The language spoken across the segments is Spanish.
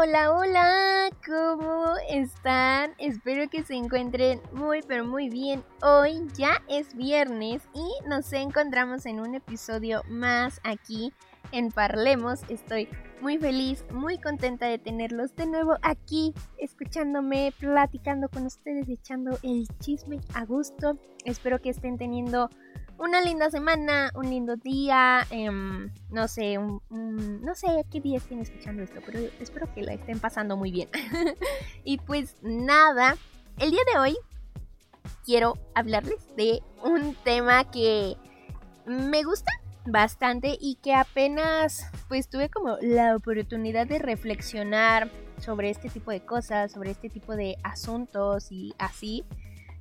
Hola, hola, ¿cómo están? Espero que se encuentren muy, pero muy bien. Hoy ya es viernes y nos encontramos en un episodio más aquí en Parlemos. Estoy muy feliz, muy contenta de tenerlos de nuevo aquí, escuchándome, platicando con ustedes, echando el chisme a gusto. Espero que estén teniendo una linda semana, un lindo día, em, no sé, no sé qué día estén escuchando esto, pero espero que la estén pasando muy bien. y pues nada, el día de hoy quiero hablarles de un tema que me gusta bastante y que apenas pues tuve como la oportunidad de reflexionar sobre este tipo de cosas, sobre este tipo de asuntos y así.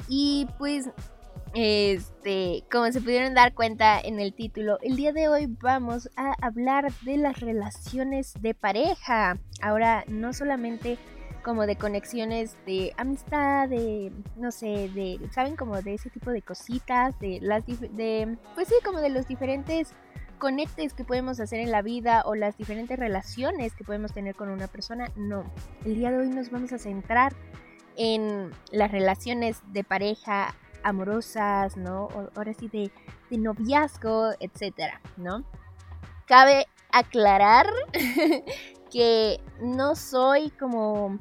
Y pues este, como se pudieron dar cuenta en el título, el día de hoy vamos a hablar de las relaciones de pareja. Ahora, no solamente como de conexiones de amistad, de, no sé, de, ¿saben? Como de ese tipo de cositas, de las, de, pues sí, como de los diferentes conectes que podemos hacer en la vida o las diferentes relaciones que podemos tener con una persona. No, el día de hoy nos vamos a centrar en las relaciones de pareja amorosas, ¿no? ahora sí de, de noviazgo, etcétera, ¿no? Cabe aclarar que no soy como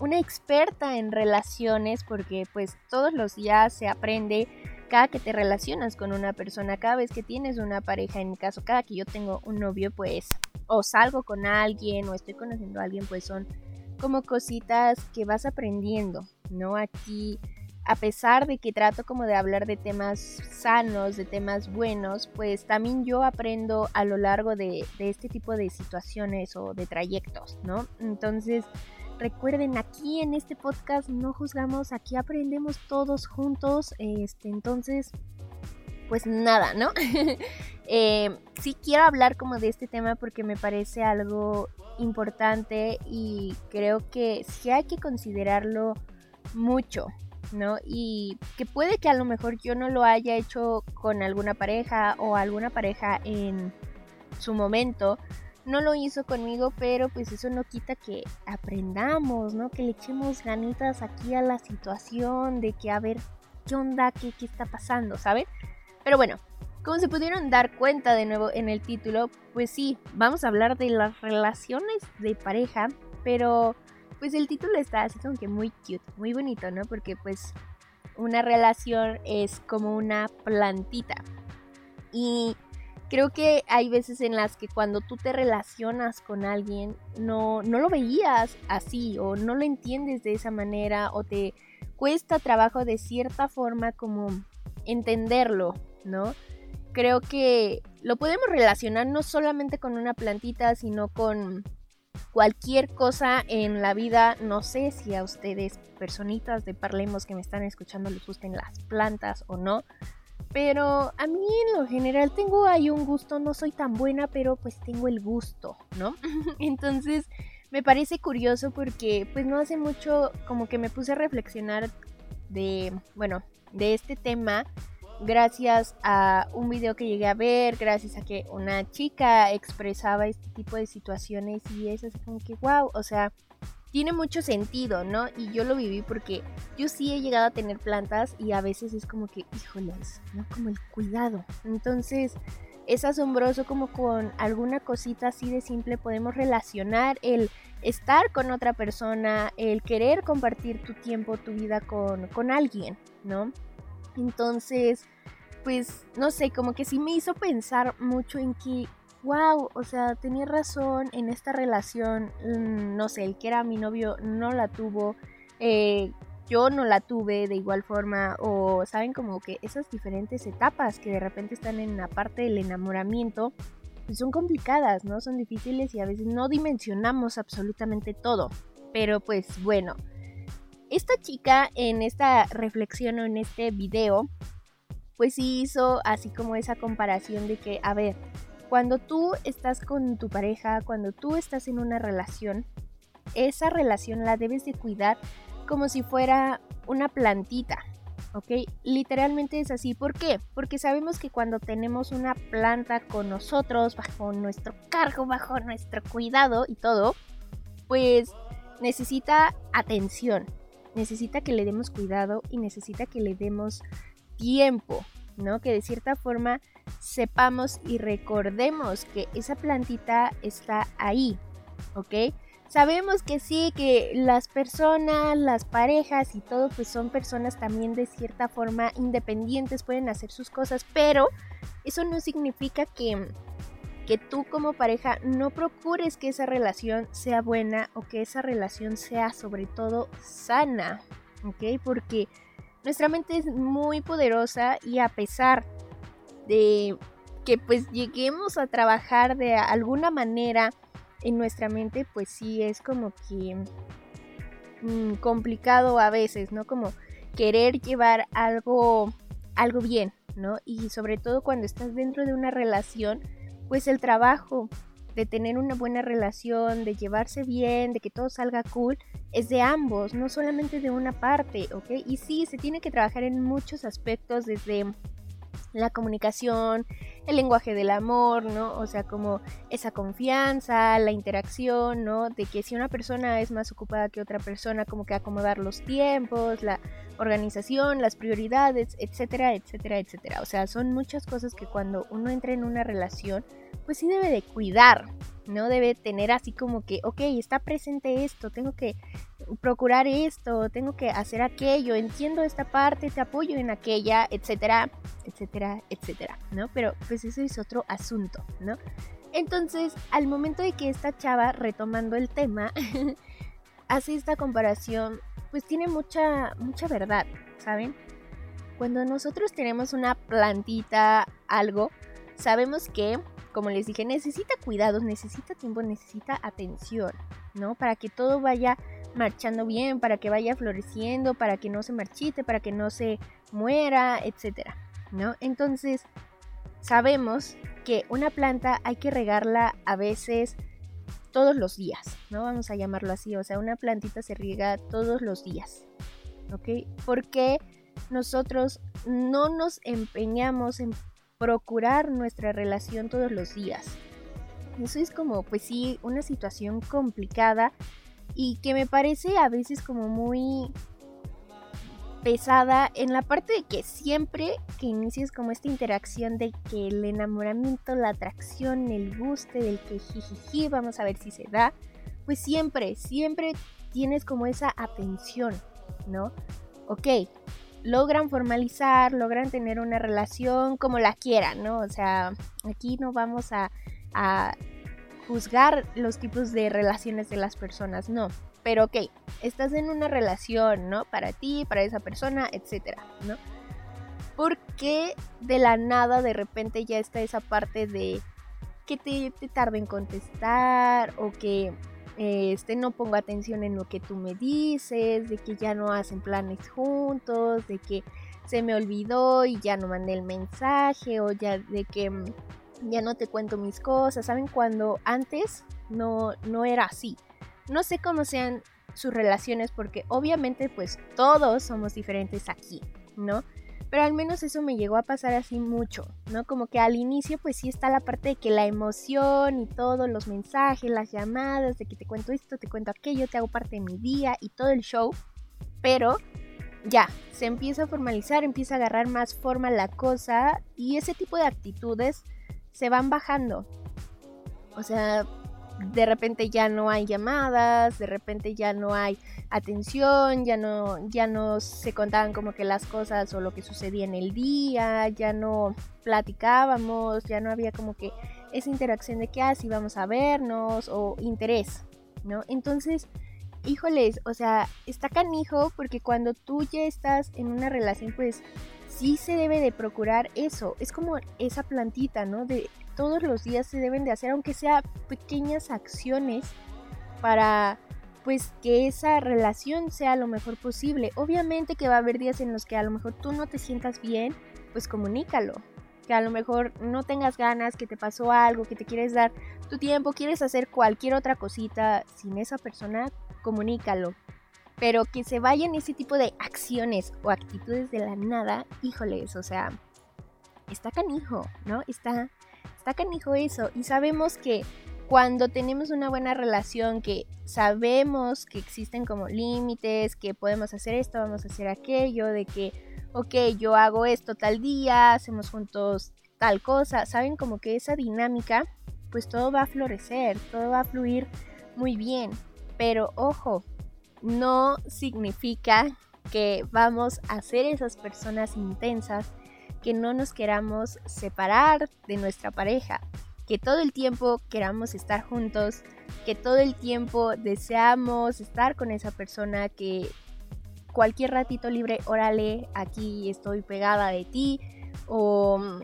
una experta en relaciones porque pues todos los días se aprende cada que te relacionas con una persona, cada vez que tienes una pareja, en mi caso, cada que yo tengo un novio, pues o salgo con alguien o estoy conociendo a alguien, pues son como cositas que vas aprendiendo, ¿no? Aquí a pesar de que trato como de hablar de temas sanos, de temas buenos, pues también yo aprendo a lo largo de, este tipo de situaciones o de trayectos, ¿no? Entonces, recuerden, aquí en este podcast no juzgamos, aquí aprendemos todos juntos, este, entonces, pues nada, ¿no? eh, sí quiero hablar como de este tema porque me parece algo importante y creo que sí hay que considerarlo mucho, ¿no? Y que puede que a lo mejor yo no lo haya hecho con alguna pareja o alguna pareja en su momento no lo hizo conmigo, pero pues eso no quita que aprendamos, ¿no? Que le echemos ganitas aquí a la situación de que a ver qué onda, qué, qué está pasando, ¿saben? Pero bueno, como se pudieron dar cuenta de nuevo en el título, pues sí, vamos a hablar de las relaciones de pareja, pero pues el título está así como que muy cute, muy bonito, ¿no? Porque pues una relación es como una plantita. Y creo que hay veces en las que cuando tú te relacionas con alguien no, no lo veías así o no lo entiendes de esa manera o te cuesta trabajo de cierta forma como entenderlo, ¿no? Creo que lo podemos relacionar no solamente con una plantita, sino con cualquier cosa en la vida. No sé si a ustedes, personitas de Parlemos que me están escuchando, les gusten las plantas o no. Pero a mí en lo general tengo ahí un gusto, no soy tan buena, pero pues tengo el gusto, ¿no? Entonces me parece curioso porque pues no hace mucho como que me puse a reflexionar de, bueno, de este tema gracias a un video que llegué a ver, gracias a que una chica expresaba este tipo de situaciones y es así como que wow, o sea, tiene mucho sentido, ¿no? Y yo lo viví porque yo sí he llegado a tener plantas y a veces es como que, híjoles, ¿no? Como el cuidado. Entonces, es asombroso como con alguna cosita así de simple podemos relacionar el estar con otra persona, el querer compartir tu tiempo, tu vida con, con alguien, ¿no? Entonces, pues, no sé, como que sí me hizo pensar mucho en que, wow, o sea, tenía razón en esta relación, mm, no sé, el que era mi novio no la tuvo, eh, yo no la tuve de igual forma, o saben como que esas diferentes etapas que de repente están en la parte del enamoramiento, pues son complicadas, ¿no? Son difíciles y a veces no dimensionamos absolutamente todo. Pero pues bueno, esta chica en esta reflexión o en este video pues sí hizo así como esa comparación de que, a ver, cuando tú estás con tu pareja, cuando tú estás en una relación, esa relación la debes de cuidar como si fuera una plantita, ¿ok? Literalmente es así. ¿Por qué? Porque sabemos que cuando tenemos una planta con nosotros, bajo nuestro cargo, bajo nuestro cuidado y todo, pues necesita atención, necesita que le demos cuidado y necesita que le demos tiempo, ¿no? Que de cierta forma sepamos y recordemos que esa plantita está ahí, ¿ok? Sabemos que sí, que las personas, las parejas y todo, pues son personas también de cierta forma independientes, pueden hacer sus cosas, pero eso no significa que, que tú como pareja no procures que esa relación sea buena o que esa relación sea sobre todo sana, ¿ok? Porque nuestra mente es muy poderosa y a pesar de que pues lleguemos a trabajar de alguna manera, en nuestra mente, pues sí es como que mm, complicado a veces, ¿no? Como querer llevar algo, algo bien, ¿no? Y sobre todo cuando estás dentro de una relación, pues el trabajo de tener una buena relación, de llevarse bien, de que todo salga cool, es de ambos, no solamente de una parte, ¿ok? Y sí, se tiene que trabajar en muchos aspectos desde la comunicación, el lenguaje del amor, ¿no? O sea, como esa confianza, la interacción, ¿no? De que si una persona es más ocupada que otra persona, como que acomodar los tiempos, la organización, las prioridades, etcétera, etcétera, etcétera. O sea, son muchas cosas que cuando uno entra en una relación, pues sí debe de cuidar, ¿no? Debe tener así como que, ok, está presente esto, tengo que procurar esto, tengo que hacer aquello, entiendo esta parte, te apoyo en aquella, etcétera, etcétera, etcétera, ¿no? Pero pues eso es otro asunto, ¿no? Entonces, al momento de que esta chava, retomando el tema, hace esta comparación, pues tiene mucha, mucha verdad, ¿saben? Cuando nosotros tenemos una plantita, algo, sabemos que como les dije, necesita cuidados, necesita tiempo, necesita atención, ¿no? Para que todo vaya marchando bien, para que vaya floreciendo, para que no se marchite, para que no se muera, etcétera, ¿no? Entonces, sabemos que una planta hay que regarla a veces todos los días, ¿no? Vamos a llamarlo así, o sea, una plantita se riega todos los días, ¿ok? Porque nosotros no nos empeñamos en procurar nuestra relación todos los días. Eso es como, pues sí, una situación complicada y que me parece a veces como muy pesada en la parte de que siempre que inicies como esta interacción de que el enamoramiento, la atracción, el guste, del que jijiji, vamos a ver si se da, pues siempre, siempre tienes como esa atención, ¿no? Ok, logran formalizar, logran tener una relación como la quieran, ¿no? O sea, aquí no vamos a, juzgar los tipos de relaciones de las personas, no. Pero ok, estás en una relación, ¿no? Para ti, para esa persona, etcétera, ¿no? Porque de la nada de repente ya está esa parte de que te, te tarde en contestar o que este, no pongo atención en lo que tú me dices, de que ya no hacen planes juntos, de que se me olvidó y ya no mandé el mensaje, o ya de que mm, ya no te cuento mis cosas, ¿saben? Cuando antes no, no era así. No sé cómo sean sus relaciones porque obviamente pues todos somos diferentes aquí, ¿no? Pero al menos eso me llegó a pasar así mucho, ¿no? Como que al inicio pues sí está la parte de que la emoción y todos los mensajes, las llamadas, de que te cuento esto, te cuento aquello, te hago parte de mi día y todo el show. Pero ya, se empieza a formalizar, empieza a agarrar más forma la cosa y ese tipo de actitudes se van bajando. O sea, de repente ya no hay llamadas, de repente ya no hay atención, ya no, ya no se contaban como que las cosas o lo que sucedía en el día, ya no platicábamos, ya no había como que esa interacción de que así ah, vamos a vernos o interés, ¿no? Entonces, híjoles, o sea, está canijo porque cuando tú ya estás en una relación, pues sí se debe de procurar eso. Es como esa plantita, ¿no? De todos los días se deben de hacer, aunque sea pequeñas acciones para pues que esa relación sea lo mejor posible. Obviamente que va a haber días en los que a lo mejor tú no te sientas bien, pues comunícalo. Que a lo mejor no tengas ganas, que te pasó algo, que te quieres dar tu tiempo, quieres hacer cualquier otra cosita sin esa persona, comunícalo. Pero que se vayan ese tipo de acciones o actitudes de la nada, híjoles, o sea, está canijo, ¿no? Está, está canijo eso. Y sabemos que cuando tenemos una buena relación, que sabemos que existen como límites, que podemos hacer esto, vamos a hacer aquello, de que, ok, yo hago esto tal día, hacemos juntos tal cosa, saben como que esa dinámica, pues todo va a florecer, todo va a fluir muy bien. Pero ojo, no significa que vamos a ser esas personas intensas que no nos queramos separar de nuestra pareja que todo el tiempo queramos estar juntos, que todo el tiempo deseamos estar con esa persona, que cualquier ratito libre, órale, aquí estoy pegada de ti, o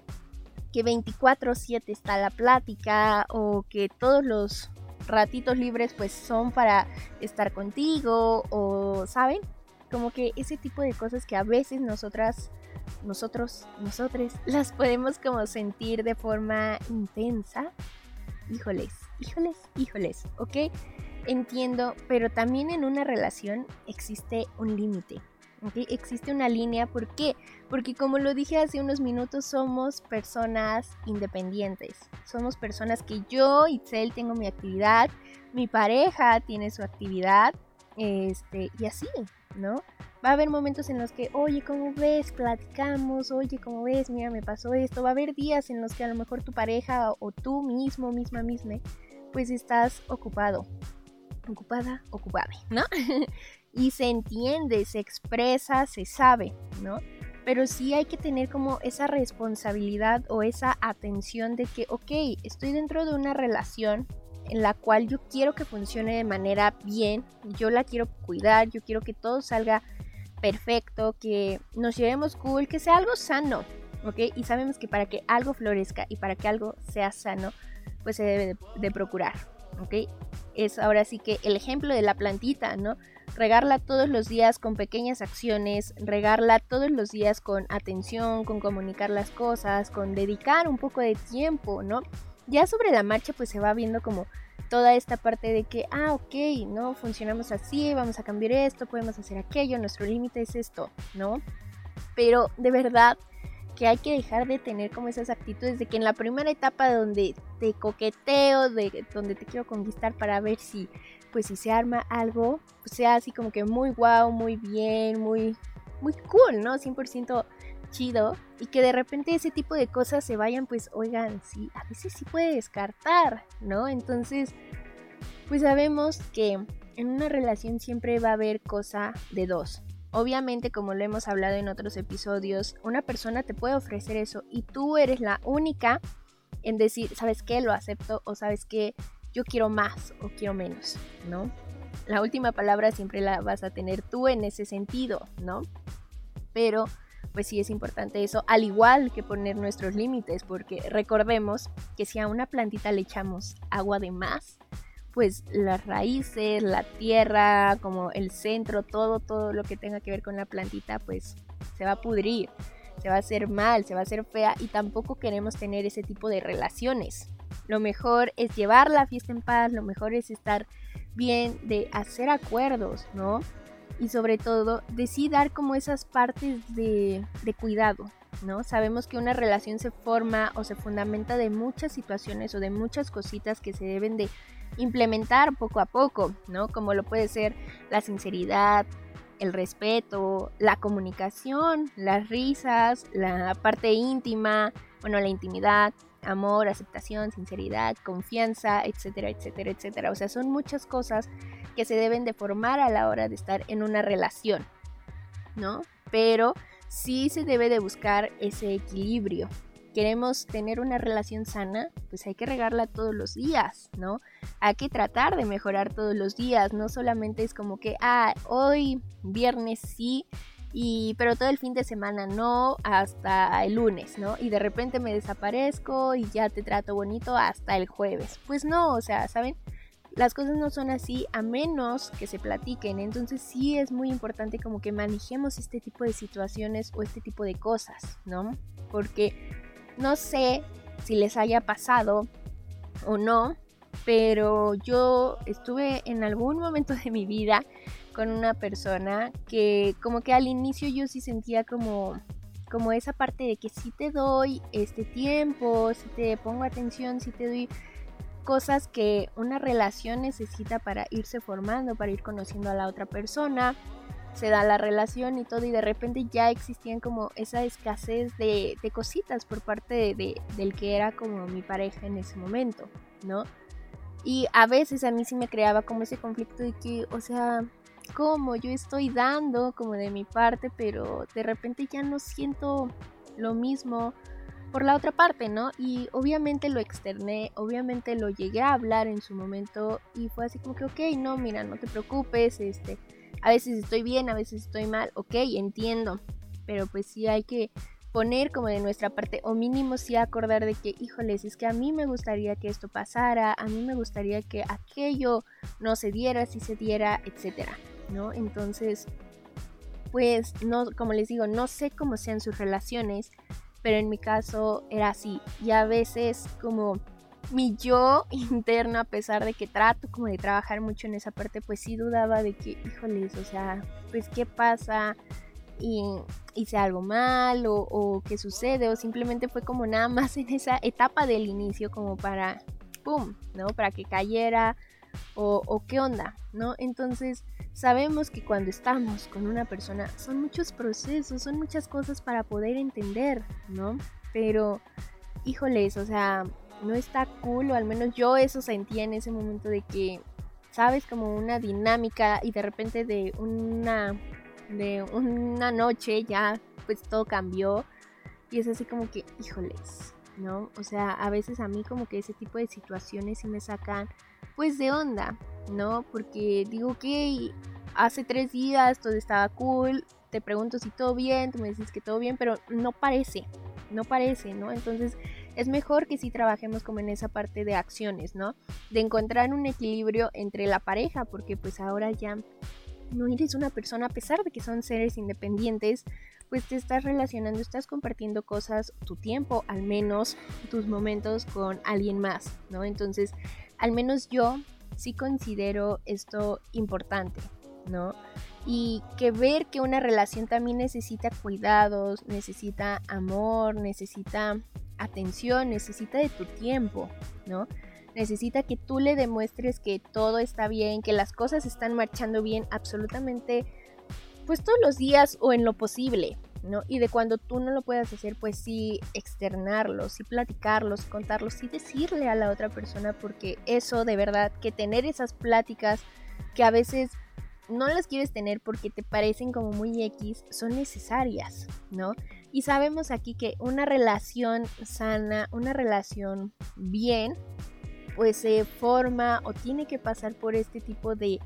que 24/7 está la plática, o que todos los ratitos libres pues son para estar contigo, o, ¿saben? Como que ese tipo de cosas que a veces nosotras nosotros, nosotros las podemos como sentir de forma intensa. Híjoles, híjoles, híjoles, ¿ok? Entiendo, pero también en una relación existe un límite. ¿ok? Existe una línea, ¿por qué? Porque como lo dije hace unos minutos, somos personas independientes. Somos personas que yo, Itzel, tengo mi actividad, mi pareja tiene su actividad, este, y así, ¿no? Va a haber momentos en los que, oye, ¿cómo ves? Platicamos, oye, ¿cómo ves? Mira, me pasó esto. Va a haber días en los que a lo mejor tu pareja o tú mismo, misma, misma, pues estás ocupado. Ocupada, ocupada, ¿no? y se entiende, se expresa, se sabe, ¿no? Pero sí hay que tener como esa responsabilidad o esa atención de que, ok, estoy dentro de una relación en la cual yo quiero que funcione de manera bien, yo la quiero cuidar, yo quiero que todo salga perfecto, que nos llevemos cool, que sea algo sano, ¿ok? Y sabemos que para que algo florezca y para que algo sea sano, pues se debe de, procurar, ¿ok? Es ahora sí que el ejemplo de la plantita, ¿no? Regarla todos los días con pequeñas acciones, regarla todos los días con atención, con comunicar las cosas, con dedicar un poco de tiempo, ¿no? Ya sobre la marcha pues se va viendo como toda esta parte de que, ah, ok, ¿no? Funcionamos así, vamos a cambiar esto, podemos hacer aquello, nuestro límite es esto, ¿no? Pero de verdad que hay que dejar de tener como esas actitudes de que en la primera etapa donde te coqueteo, de donde te quiero conquistar para ver si, pues si se arma algo, pues sea así como que muy guau, muy bien, muy, muy cool, ¿no? 100% chido y que de repente ese tipo de cosas se vayan, pues oigan, sí, a veces sí puede descartar, ¿no? Entonces, pues sabemos que en una relación siempre va a haber cosa de dos. Obviamente, como lo hemos hablado en otros episodios, una persona te puede ofrecer eso y tú eres la única en decir, ¿sabes qué? Lo acepto o sabes qué? Yo quiero más o quiero menos, ¿no? La última palabra siempre la vas a tener tú en ese sentido, ¿no? Pero pues sí es importante eso, al igual que poner nuestros límites, porque recordemos que si a una plantita le echamos agua de más, pues las raíces, la tierra, como el centro, todo, todo lo que tenga que ver con la plantita, pues se va a pudrir, se va a hacer mal, se va a hacer fea y tampoco queremos tener ese tipo de relaciones. Lo mejor es llevar la fiesta en paz, lo mejor es estar bien, de hacer acuerdos, ¿no? Y sobre todo de sí dar como esas partes de, de cuidado, ¿no? Sabemos que una relación se forma o se fundamenta de muchas situaciones o de muchas cositas que se deben de implementar poco a poco, ¿no? Como lo puede ser la sinceridad, el respeto, la comunicación, las risas, la parte íntima, bueno, la intimidad, amor, aceptación, sinceridad, confianza, etcétera, etcétera, etcétera. O sea, son muchas cosas que se deben de formar a la hora de estar en una relación, ¿no? Pero sí se debe de buscar ese equilibrio. Queremos tener una relación sana, pues hay que regarla todos los días, ¿no? Hay que tratar de mejorar todos los días, no solamente es como que, ah, hoy viernes sí, y pero todo el fin de semana no hasta el lunes, ¿no? Y de repente me desaparezco y ya te trato bonito hasta el jueves. Pues no, o sea, ¿saben? Las cosas no son así a menos que se platiquen. Entonces sí es muy importante como que manejemos este tipo de situaciones o este tipo de cosas, ¿no? Porque no sé si les haya pasado o no, pero yo estuve en algún momento de mi vida con una persona que como que al inicio yo sí sentía como como esa parte de que si te doy este tiempo, si te pongo atención, si te doy cosas que una relación necesita para irse formando, para ir conociendo a la otra persona, se da la relación y todo y de repente ya existían como esa escasez de, cositas por parte de, del que era como mi pareja en ese momento, ¿no? Y a veces a mí sí me creaba como ese conflicto de que, o sea, como yo estoy dando como de mi parte, pero de repente ya no siento lo mismo por la otra parte, ¿no? Y obviamente lo externé, obviamente lo llegué a hablar en su momento y fue así como que, ok, no, mira, no te preocupes, este, a veces estoy bien, a veces estoy mal, ok, entiendo, pero pues sí hay que poner como de nuestra parte o mínimo sí acordar de que, híjoles, es que a mí me gustaría que esto pasara, a mí me gustaría que aquello no se diera, si se diera, etcétera, ¿no? Entonces, pues no, como les digo, no sé cómo sean sus relaciones, pero en mi caso era así. Y a veces como mi yo interno, a pesar de que trato como de trabajar mucho en esa parte, pues sí dudaba de que, híjoles, o sea, pues qué pasa y hice algo mal o, o qué sucede o simplemente fue como nada más en esa etapa del inicio como para, ¡pum!, ¿no? Para que cayera o, o qué onda, ¿no? Entonces sabemos que cuando estamos con una persona son muchos procesos, son muchas cosas para poder entender, ¿no? Pero, híjoles, o sea, no está cool, o al menos yo eso sentía en ese momento de que, sabes, como una dinámica y de repente de una, de una noche ya, pues todo cambió y es así como que, híjoles, ¿no? O sea, a veces a mí como que ese tipo de situaciones sí me sacan pues de onda, ¿no? Porque digo que hace tres días todo estaba cool, te pregunto si todo bien, tú me dices que todo bien, pero no parece, no parece, ¿no? Entonces es mejor que sí trabajemos como en esa parte de acciones, ¿no? De encontrar un equilibrio entre la pareja, porque pues ahora ya no eres una persona, a pesar de que son seres independientes, pues te estás relacionando, estás compartiendo cosas, tu tiempo, al menos tus momentos con alguien más, ¿no? Entonces al menos yo sí considero esto importante, ¿no? Y que ver que una relación también necesita cuidados, necesita amor, necesita atención, necesita de tu tiempo, ¿no? Necesita que tú le demuestres que todo está bien, que las cosas están marchando bien absolutamente, pues todos los días o en lo posible, ¿no? Y de cuando tú no lo puedas hacer, pues sí externarlo, sí platicarlo, sí contarlo, sí decirle a la otra persona, porque eso de verdad, que tener esas pláticas que a veces no las quieres tener porque te parecen como muy X, son necesarias, ¿no? Y sabemos aquí que una relación sana, una relación bien, pues se forma o tiene que pasar por este tipo de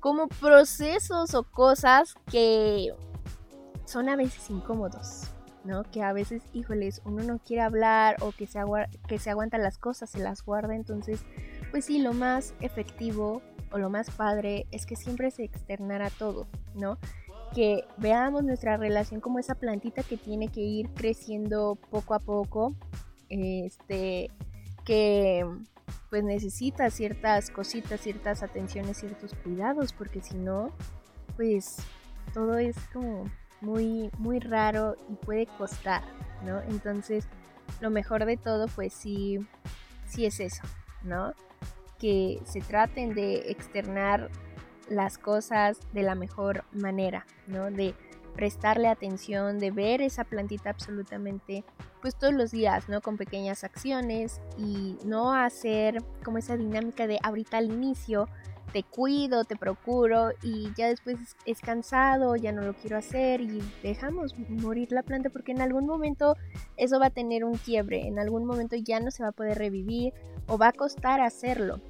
como procesos o cosas que son a veces incómodos, ¿no? Que a veces, híjoles, uno no quiere hablar o que se, que se aguantan las cosas, se las guarda, entonces, pues sí, lo más efectivo o lo más padre es que siempre se externara todo, ¿no? Que veamos nuestra relación como esa plantita que tiene que ir creciendo poco a poco, este, que pues necesita ciertas cositas, ciertas atenciones, ciertos cuidados, porque si no, pues todo es como muy, muy raro y puede costar, ¿no? Entonces, lo mejor de todo, pues sí, sí es eso, ¿no? Que se traten de externar las cosas de la mejor manera, ¿no? De prestarle atención, de ver esa plantita absolutamente, pues todos los días, ¿no? Con pequeñas acciones y no hacer como esa dinámica de ahorita al inicio te cuido, te procuro y ya después es cansado, ya no lo quiero hacer y dejamos morir la planta porque en algún momento eso va a tener un quiebre, en algún momento ya no se va a poder revivir o va a costar hacerlo.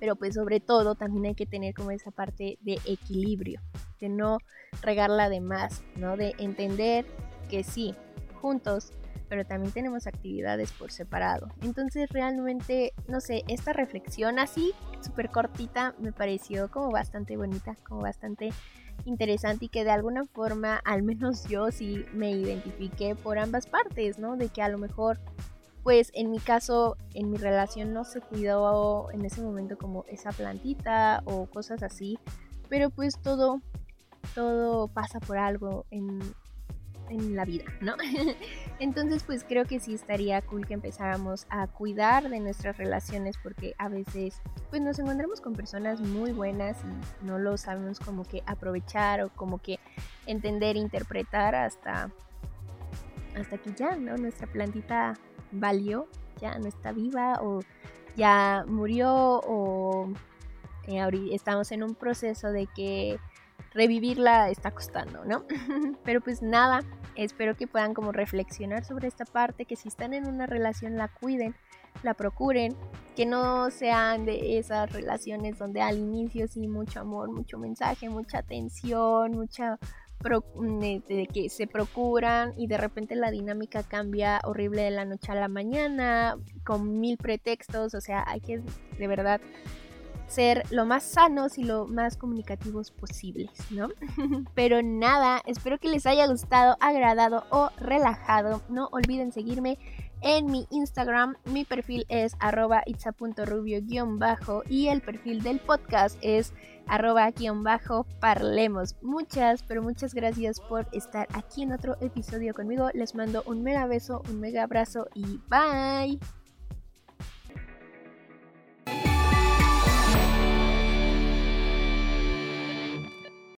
Pero pues sobre todo también hay que tener como esa parte de equilibrio, de no regarla de más, ¿no? De entender que sí, juntos pero también tenemos actividades por separado. Entonces realmente, no sé, esta reflexión así, súper cortita, me pareció como bastante bonita, como bastante interesante y que de alguna forma, al menos yo sí me identifiqué por ambas partes, ¿no? De que a lo mejor, pues en mi caso, en mi relación no se cuidó en ese momento como esa plantita o cosas así, pero pues todo, todo pasa por algo en, en la vida, ¿no? Entonces pues creo que sí estaría cool que empezáramos a cuidar de nuestras relaciones porque a veces pues nos encontramos con personas muy buenas y no lo sabemos como que aprovechar o como que entender, interpretar hasta hasta que ya, ¿no? Nuestra plantita valió, ya no está viva o ya murió o eh, estamos en un proceso de que revivirla está costando, ¿no? Pero pues nada, espero que puedan como reflexionar sobre esta parte, que si están en una relación la cuiden, la procuren, que no sean de esas relaciones donde al inicio sí mucho amor, mucho mensaje, mucha atención, mucha de que se procuran y de repente la dinámica cambia horrible de la noche a la mañana con mil pretextos, o sea, hay que de verdad ser lo más sanos y lo más comunicativos posibles, ¿no? Pero nada, espero que les haya gustado, agradado o relajado. No olviden seguirme en mi Instagram. Mi perfil es arroba itza.rubio-bajo y el perfil del podcast es arroba-bajo parlemos. Muchas, pero muchas gracias por estar aquí en otro episodio conmigo. Les mando un mega beso, un mega abrazo y bye.